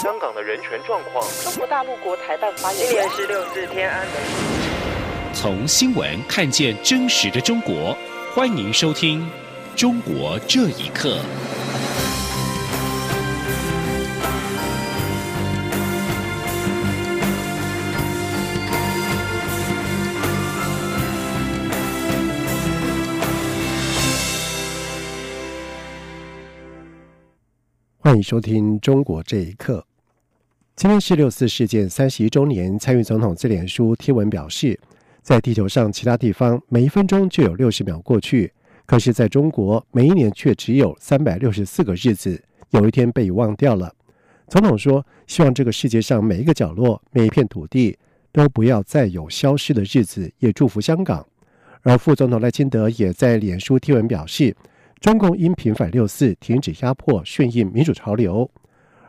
香港的人权状况。中国大陆国台办发言人。今年是六日天安门。从新闻看见真实的中国，欢迎收听《中国这一刻》。欢迎收听《中国这一刻》。今天是六四事件三十一周年，参与总统自脸书贴文表示，在地球上其他地方每一分钟就有六十秒过去，可是在中国每一年却只有三百六十四个日子，有一天被忘掉了。总统说：“希望这个世界上每一个角落、每一片土地都不要再有消失的日子。”也祝福香港。而副总统赖清德也在脸书贴文表示。中共因平反六四，停止压迫，顺应民主潮流。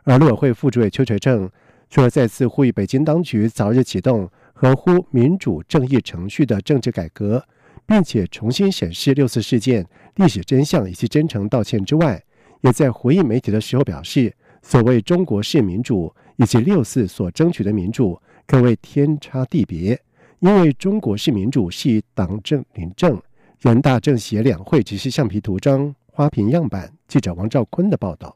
而陆委会副主委邱垂正除了再次呼吁北京当局早日启动合乎民主正义程序的政治改革，并且重新审视六四事件历史真相以及真诚道歉之外，也在回应媒体的时候表示，所谓中国式民主以及六四所争取的民主可谓天差地别，因为中国式民主是党政领政。人大政协两会只是橡皮图章、花瓶样板。记者王兆坤的报道。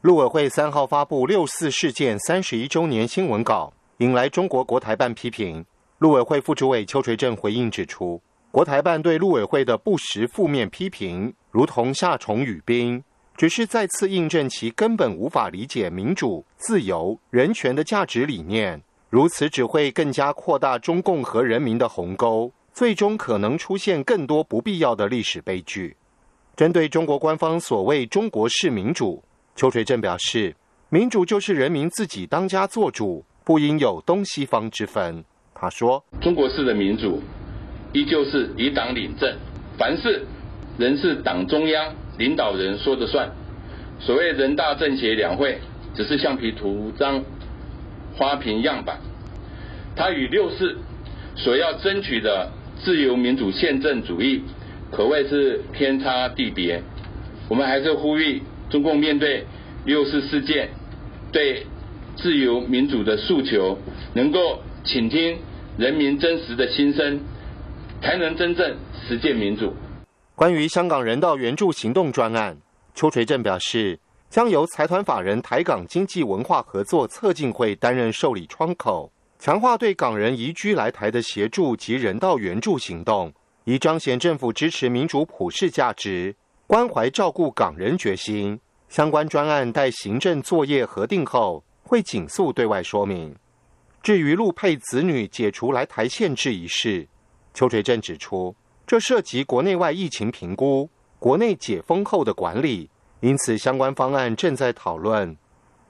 陆委会三号发布六四事件三十一周年新闻稿，引来中国国台办批评。陆委会副主委邱垂正回应指出，国台办对陆委会的不实负面批评，如同夏虫语冰，只是再次印证其根本无法理解民主、自由、人权的价值理念。如此只会更加扩大中共和人民的鸿沟。最终可能出现更多不必要的历史悲剧。针对中国官方所谓“中国式民主”，邱垂正表示：“民主就是人民自己当家作主，不应有东西方之分。”他说：“中国式的民主依旧是以党领政，凡事仍是党中央领导人说的算。所谓人大政协两会，只是橡皮图章、花瓶样板。他与六四所要争取的。”自由民主宪政主义可谓是天差地别。我们还是呼吁中共面对六四事件，对自由民主的诉求，能够倾听人民真实的心声，才能真正实践民主。关于香港人道援助行动专案，邱垂正表示，将由财团法人台港经济文化合作策进会担任受理窗口。强化对港人移居来台的协助及人道援助行动，以彰显政府支持民主普世价值、关怀照顾港人决心。相关专案待行政作业核定后，会紧速对外说明。至于陆配子女解除来台限制一事，邱垂正指出，这涉及国内外疫情评估、国内解封后的管理，因此相关方案正在讨论。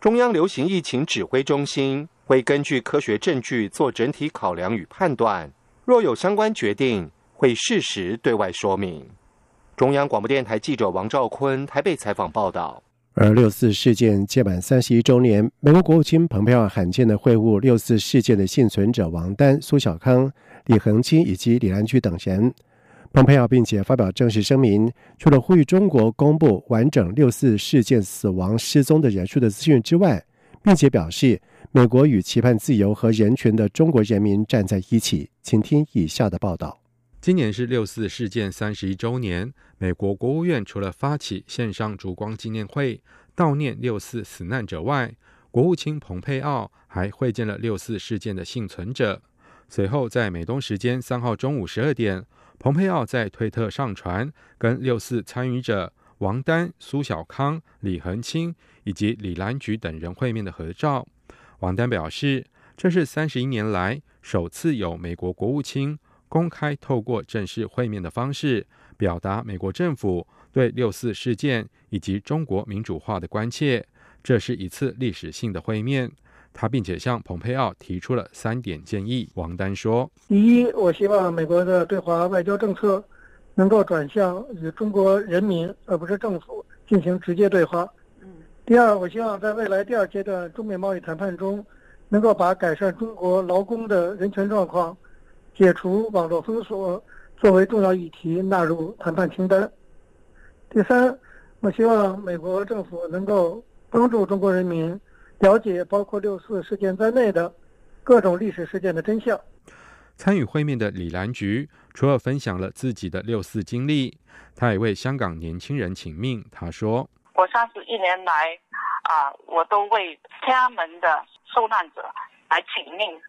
中央流行疫情指挥中心。会根据科学证据做整体考量与判断，若有相关决定，会适时对外说明。中央广播电台记者王兆坤台北采访报道。而六四事件届满三十一周年，美国国务卿蓬佩奥罕见的会晤六四事件的幸存者王丹、苏小康、李恒清以及李兰居等人。蓬佩奥并且发表正式声明，除了呼吁中国公布完整六四事件死亡失踪的人数的资讯之外，并且表示。美国与期盼自由和人权的中国人民站在一起。请听以下的报道：今年是六四事件三十一周年。美国国务院除了发起线上烛光纪念会，悼念六四死难者外，国务卿蓬佩奥还会见了六四事件的幸存者。随后，在美东时间三号中午十二点，蓬佩奥在推特上传跟六四参与者王丹、苏小康、李恒清以及李兰菊等人会面的合照。王丹表示，这是三十一年来首次有美国国务卿公开透过正式会面的方式，表达美国政府对六四事件以及中国民主化的关切。这是一次历史性的会面。他并且向蓬佩奥提出了三点建议。王丹说：“第一，我希望美国的对华外交政策能够转向与中国人民，而不是政府进行直接对话。”第二，我希望在未来第二阶段中美贸易谈判中，能够把改善中国劳工的人权状况、解除网络封锁作为重要议题纳入谈判清单。第三，我希望美国政府能够帮助中国人民了解包括六四事件在内的各种历史事件的真相。参与会面的李兰菊除了分享了自己的六四经历，他也为香港年轻人请命。他说：“我三十一年来啊，我都为天安门的受难者来请命。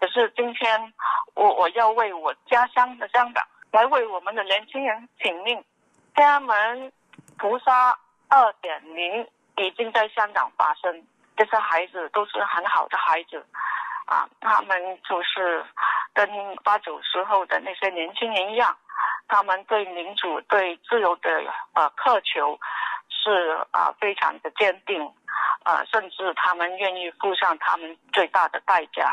可是今天，我我要为我家乡的香港来为我们的年轻人请命。天安门屠杀二点零已经在香港发生，这些孩子都是很好的孩子啊，他们就是。”跟八九时候的那些年轻人一样，他们对民主、对自由的呃渴求是啊非常的坚定，啊，甚至他们愿意付上他们最大的代价。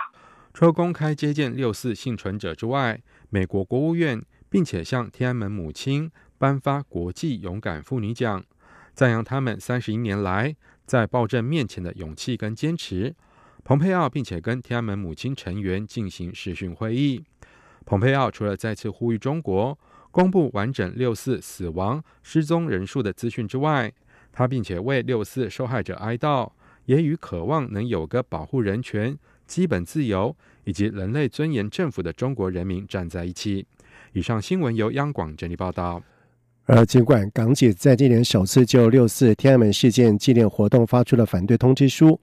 除了公开接见六四幸存者之外，美国国务院并且向天安门母亲颁发国际勇敢妇女奖，赞扬他们三十一年来在暴政面前的勇气跟坚持。蓬佩奥并且跟天安门母亲成员进行视讯会议。蓬佩奥除了再次呼吁中国公布完整六四死亡失踪人数的资讯之外，他并且为六四受害者哀悼，也与渴望能有个保护人权、基本自由以及人类尊严政府的中国人民站在一起。以上新闻由央广整理报道。而尽管港姐在今年首次就六四天安门事件纪念活动发出了反对通知书。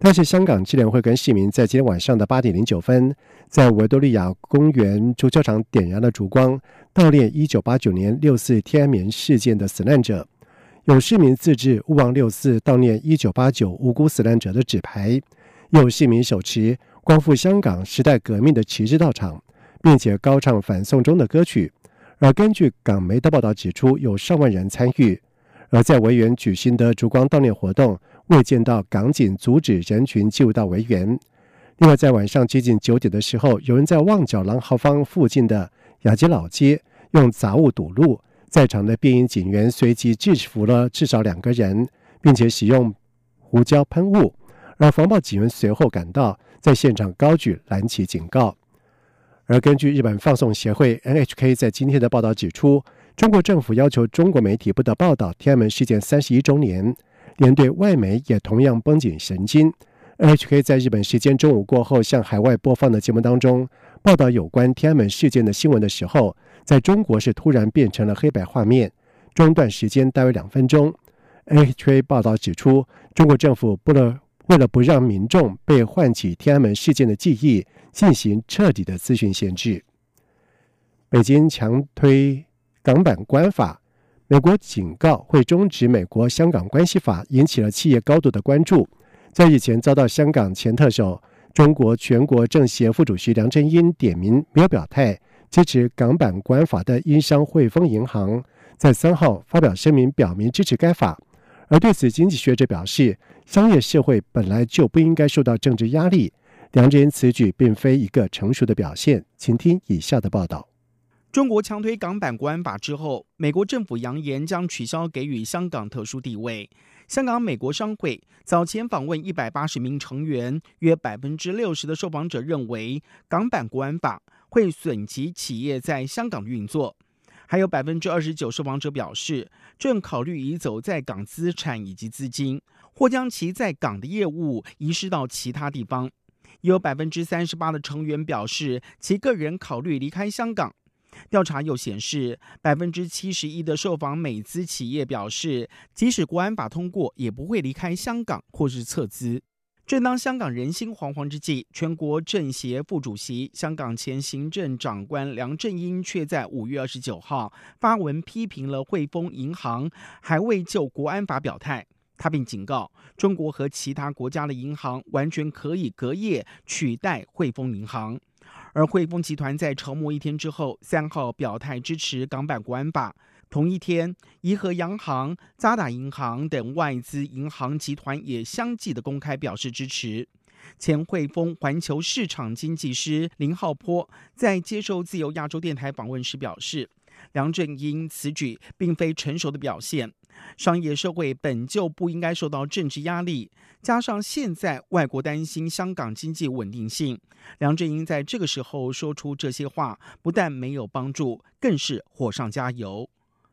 但是，香港纪联会跟市民在今天晚上的八点零九分，在维多利亚公园足球场点燃了烛光，悼念一九八九年六四天安门事件的死难者。有市民自制“勿忘六四，悼念一九八九无辜死难者”的纸牌，有市民手持“光复香港时代革命”的旗帜到场，并且高唱反送中的歌曲。而根据港媒的报道指出，有上万人参与。而在维园举行的烛光悼念活动。未见到港警阻止人群进入到维园。另外，在晚上接近九点的时候，有人在旺角朗豪坊附近的雅街老街用杂物堵路，在场的便衣警员随即制服了至少两个人，并且使用胡椒喷雾。而防暴警员随后赶到，在现场高举蓝旗警告。而根据日本放送协会 NHK 在今天的报道指出，中国政府要求中国媒体不得报道天安门事件三十一周年。连对外媒也同样绷紧神经。NHK 在日本时间中午过后向海外播放的节目当中，报道有关天安门事件的新闻的时候，在中国是突然变成了黑白画面，中断时间大约两分钟。NHK 报道指出，中国政府不能为了不让民众被唤起天安门事件的记忆，进行彻底的资讯限制。北京强推港版国安法。美国警告会终止美国香港关系法，引起了企业高度的关注。在日前遭到香港前特首、中国全国政协副主席梁振英点名没有表态支持港版国安法的英商汇丰银行，在三号发表声明表明支持该法。而对此，经济学者表示，商业社会本来就不应该受到政治压力。梁振英此举并非一个成熟的表现。请听以下的报道。中国强推港版国安法之后，美国政府扬言将取消给予香港特殊地位。香港美国商会早前访问一百八十名成员，约百分之六十的受访者认为港版国安法会损及企业在香港运作，还有百分之二十九受访者表示正考虑移走在港资产以及资金，或将其在港的业务移师到其他地方。有百分之三十八的成员表示其个人考虑离开香港。调查又显示，百分之七十一的受访美资企业表示，即使国安法通过，也不会离开香港或是撤资。正当香港人心惶惶之际，全国政协副主席、香港前行政长官梁振英却在五月二十九号发文批评了汇丰银行，还未就国安法表态。他并警告，中国和其他国家的银行完全可以隔夜取代汇丰银行。而汇丰集团在筹末一天之后，三号表态支持港版国安法。同一天，怡和洋行、渣打银行等外资银行集团也相继的公开表示支持。前汇丰环球市场经济师林浩波在接受自由亚洲电台访问时表示，梁振英此举并非成熟的表现。商业社会本就不应该受到政治压力，加上现在外国担心香港经济稳定性，梁振英在这个时候说出这些话，不但没有帮助，更是火上加油。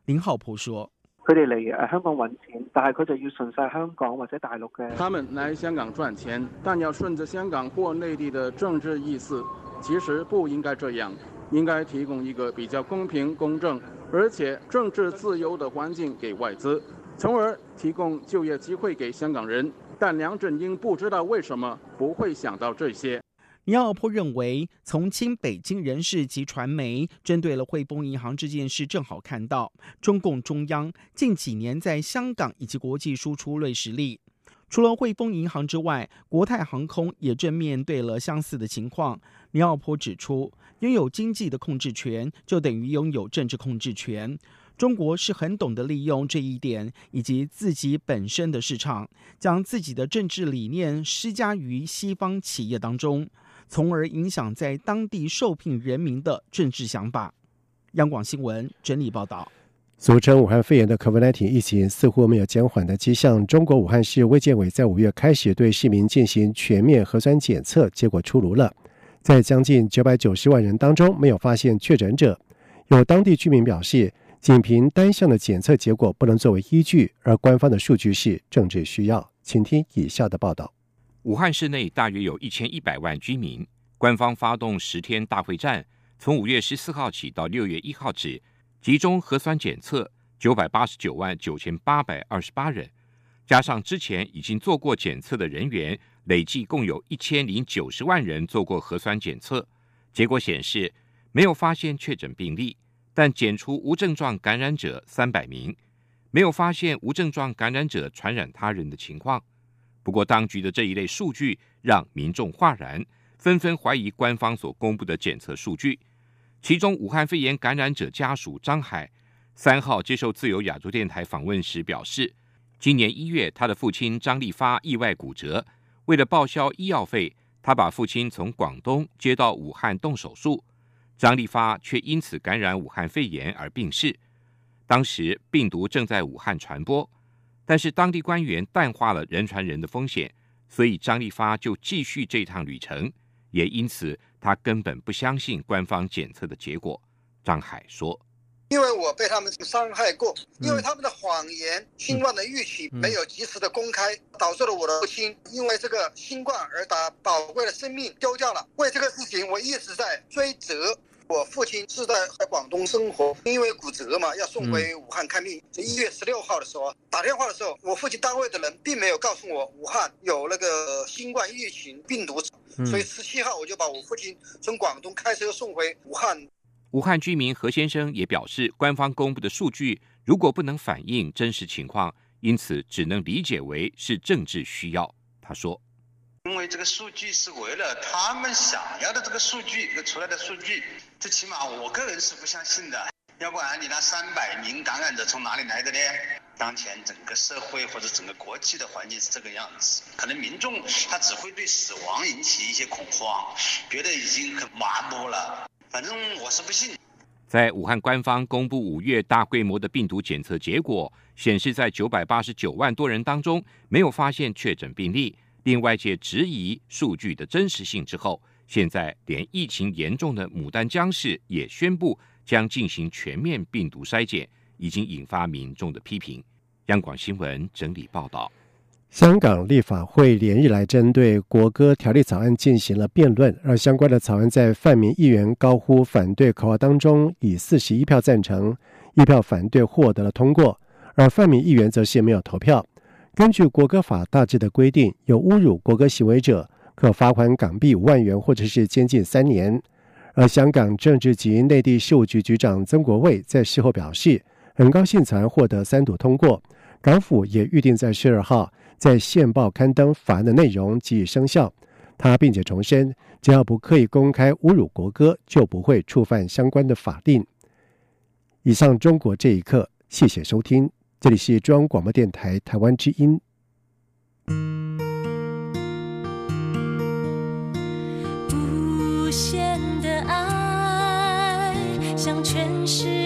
林浩普说：“佢哋嚟誒香港揾錢，但係佢就要順晒香港或者大陸嘅。他們來香港賺錢，但要順着香港或內地的政治意思，其實不應該這樣，應該提供一個比較公平、公正，而且政治自由的环境给外资，从而提供就业机会给香港人。但梁振英不知道为什么不会想到这些。尼奥波認為，從親北京人士及传媒针对了汇丰银行这件事，正好看到中共中央近几年在香港以及国际输出銳實力。除了汇丰银行之外，国泰航空也正面对了相似的情况。尼奥波指出，拥有经济的控制权，就等于拥有政治控制权。中国是很懂得利用这一点，以及自己本身的市场，将自己的政治理念施加于西方企业当中。从而影响在当地受聘人民的政治想法。央广新闻整理报道。俗称武汉肺炎的 COVID-19 疫情似乎没有减缓的迹象。中国武汉市卫健委在五月开始对市民进行全面核酸检测，结果出炉了，在将近九百九十萬人当中没有发现确诊者。有当地居民表示，仅凭单项的检测结果不能作为依据，而官方的数据是政治需要。请听以下的报道。武汉市内大约有一千一百万居民，官方发动十天大会战，从五月十四号起到六月一号止，集中核酸检测九百八十九万九千八百二十八人，加上之前已经做过检测的人员，累计共有一千零九十万人做过核酸检测。结果显示没有发现确诊病例，但检出无症状感染者三百名，没有发现无症状感染者传染他人的情况。不过，当局的这一类数据让民众哗然，纷纷怀疑官方所公布的检测数据。其中，武汉肺炎感染者家属张海三号接受自由亚洲电台访问时表示，今年一月他的父亲张立发意外骨折，为了报销医药费，他把父亲从广东接到武汉动手术。张立发却因此感染武汉肺炎而病逝。当时病毒正在武汉传播。但是当地官员淡化了人传人的风险，所以张立发就继续这趟旅程，也因此他根本不相信官方检测的结果。张海说：“因为我被他们伤害过，因为他们的谎言、新冠的預期没有及时的公开，导致了我的父亲因为这个新冠而把宝贵的生命丢掉了。为这个事情，我一直在追責。”我父亲是在在广东生活，因为骨折嘛，要送回武汉看病。在一月十六号的时候打电话的时候，我父亲单位的人并没有告诉我武汉有那个新冠疫情病毒，所以十七号我就把我父亲从广东开车送回武汉。武汉居民何先生也表示，官方公布的数据如果不能反映真实情况，因此只能理解为是政治需要。他說。因为这个数据是为了他们想要的这个数据，出来的数据，最起码我个人是不相信的。要不然你那三百名感染者从哪里来的呢？当前整个社会或者整个国际的环境是这个样子，可能民众他只会对死亡引起一些恐慌，觉得已经很麻木了。反正我是不信。在武汉官方公布五月大规模的病毒检测结果，显示在九百八十九万多人当中，没有发现确诊病例。令外界质疑数据的真实性之后，现在连疫情严重的牡丹江市也宣布将进行全面病毒筛检，已经引发民众的批评。央广新闻整理报道：香港立法会连日来针对国歌条例草案进行了辩论，而相关的草案在泛民议员高呼反对口号当中，以四十一票赞成、一票反对获得了通过，而泛民议员则是没有投票。根据国歌法大致的规定，有侮辱国歌行为者，可罚款港币五万元，或者是监禁三年。而香港政治及内地事务局局长曾国卫在事后表示，很高兴草案獲得三读通过，港府也预定在十二号在憲報刊登法案的内容及生效。他并且重申，只要不刻意公开侮辱国歌，就不会触犯相关的法令。以上，中国这一刻，谢谢收听。这里是中央广播电台台湾之音，无限的爱向全世界。